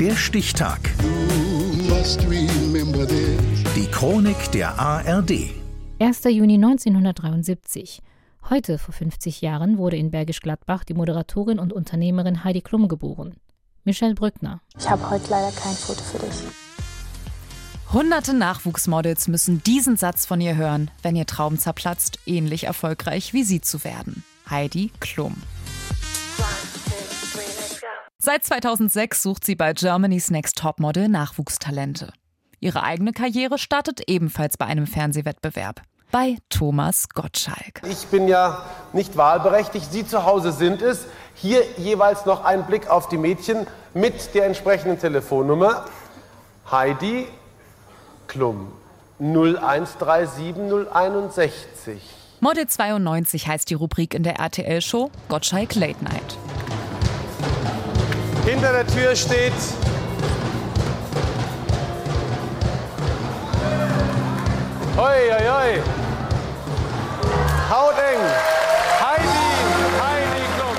Der Stichtag. Die Chronik der ARD. 1. Juni 1973. Heute, vor 50 Jahren, wurde in Bergisch Gladbach die Moderatorin und Unternehmerin Heidi Klum geboren. Michelle Brückner. Ich habe heute leider kein Foto für dich. Hunderte Nachwuchsmodels müssen diesen Satz von ihr hören, wenn ihr Traum zerplatzt, ähnlich erfolgreich wie sie zu werden. Heidi Klum. Seit 2006 sucht sie bei Germany's Next Topmodel Nachwuchstalente. Ihre eigene Karriere startet ebenfalls bei einem Fernsehwettbewerb. Bei Thomas Gottschalk. Ich bin ja nicht wahlberechtigt, Sie zu Hause sind es. Hier jeweils noch ein Blick auf die Mädchen mit der entsprechenden Telefonnummer. Heidi Klum 0137061. Model 92 heißt die Rubrik in der RTL-Show Gottschalk Late Night. Hinter der Tür steht Hoi, hoi, hoi. Hauteng. Heidi, Heidi Klum.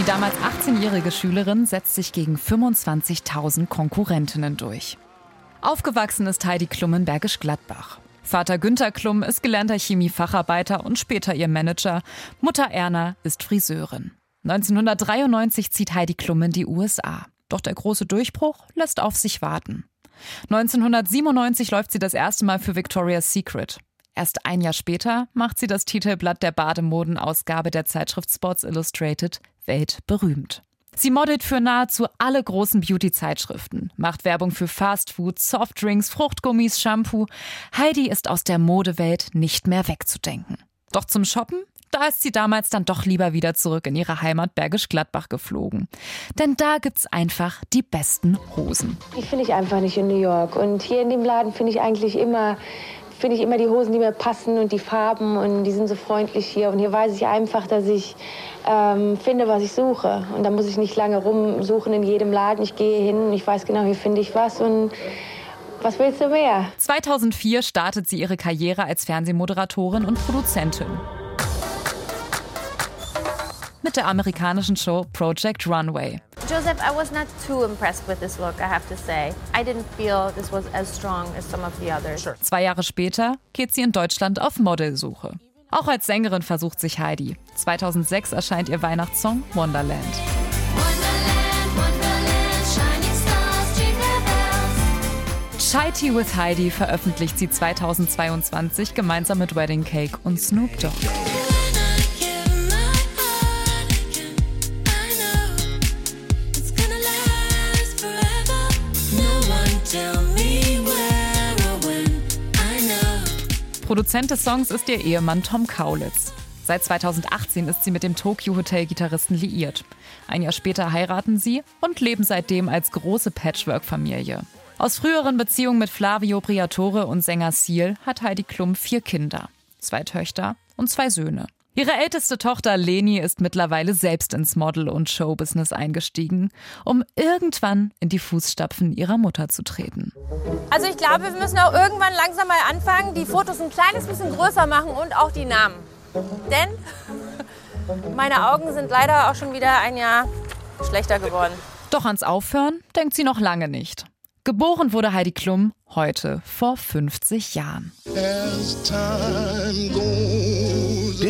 Die damals 18-jährige Schülerin setzt sich gegen 25.000 Konkurrentinnen durch. Aufgewachsen ist Heidi Klum in Bergisch Gladbach. Vater Günther Klum ist gelernter Chemiefacharbeiter und später ihr Manager. Mutter Erna ist Friseurin. 1993 zieht Heidi Klum in die USA. Doch der große Durchbruch lässt auf sich warten. 1997 läuft sie das erste Mal für Victoria's Secret. Erst ein Jahr später macht sie das Titelblatt der Bademodenausgabe der Zeitschrift Sports Illustrated weltberühmt. Sie modelt für nahezu alle großen Beauty-Zeitschriften, macht Werbung für Fastfood, Softdrinks, Fruchtgummis, Shampoo. Heidi ist aus der Modewelt nicht mehr wegzudenken. Doch zum Shoppen da ist sie damals dann doch lieber wieder zurück in ihre Heimat Bergisch Gladbach geflogen. Denn da gibt's einfach die besten Hosen. Die finde ich einfach nicht in New York. Und hier in dem Laden finde ich eigentlich immer finde ich immer die Hosen, die mir passen und die Farben und die sind so freundlich hier. Und hier weiß ich einfach, dass ich ähm, finde, was ich suche. Und da muss ich nicht lange rumsuchen in jedem Laden. Ich gehe hin und ich weiß genau, hier finde ich was und was willst du mehr? 2004 startet sie ihre Karriere als Fernsehmoderatorin und Produzentin mit der amerikanischen Show Project Runway. Joseph, I was not too impressed with this look, I have to say. I didn't feel this was as strong as some of the others. Zwei Jahre später geht sie in Deutschland auf Modelsuche. Auch als Sängerin versucht sich Heidi. 2006 erscheint ihr Weihnachtssong Wonderland. Shy Tea with Heidi veröffentlicht sie 2022 gemeinsam mit Wedding Cake und Snoop Dogg. Produzent des Songs ist ihr Ehemann Tom Kaulitz. Seit 2018 ist sie mit dem Tokyo Hotel Gitarristen liiert. Ein Jahr später heiraten sie und leben seitdem als große Patchwork-Familie. Aus früheren Beziehungen mit Flavio Briatore und Sänger Seal hat Heidi Klum vier Kinder, zwei Töchter und zwei Söhne. Ihre älteste Tochter Leni ist mittlerweile selbst ins Model- und Showbusiness eingestiegen, um irgendwann in die Fußstapfen ihrer Mutter zu treten. Also ich glaube, wir müssen auch irgendwann langsam mal anfangen, die Fotos ein kleines bisschen größer machen und auch die Namen. Denn meine Augen sind leider auch schon wieder ein Jahr schlechter geworden. Doch ans Aufhören denkt sie noch lange nicht. Geboren wurde Heidi Klum heute vor 50 Jahren.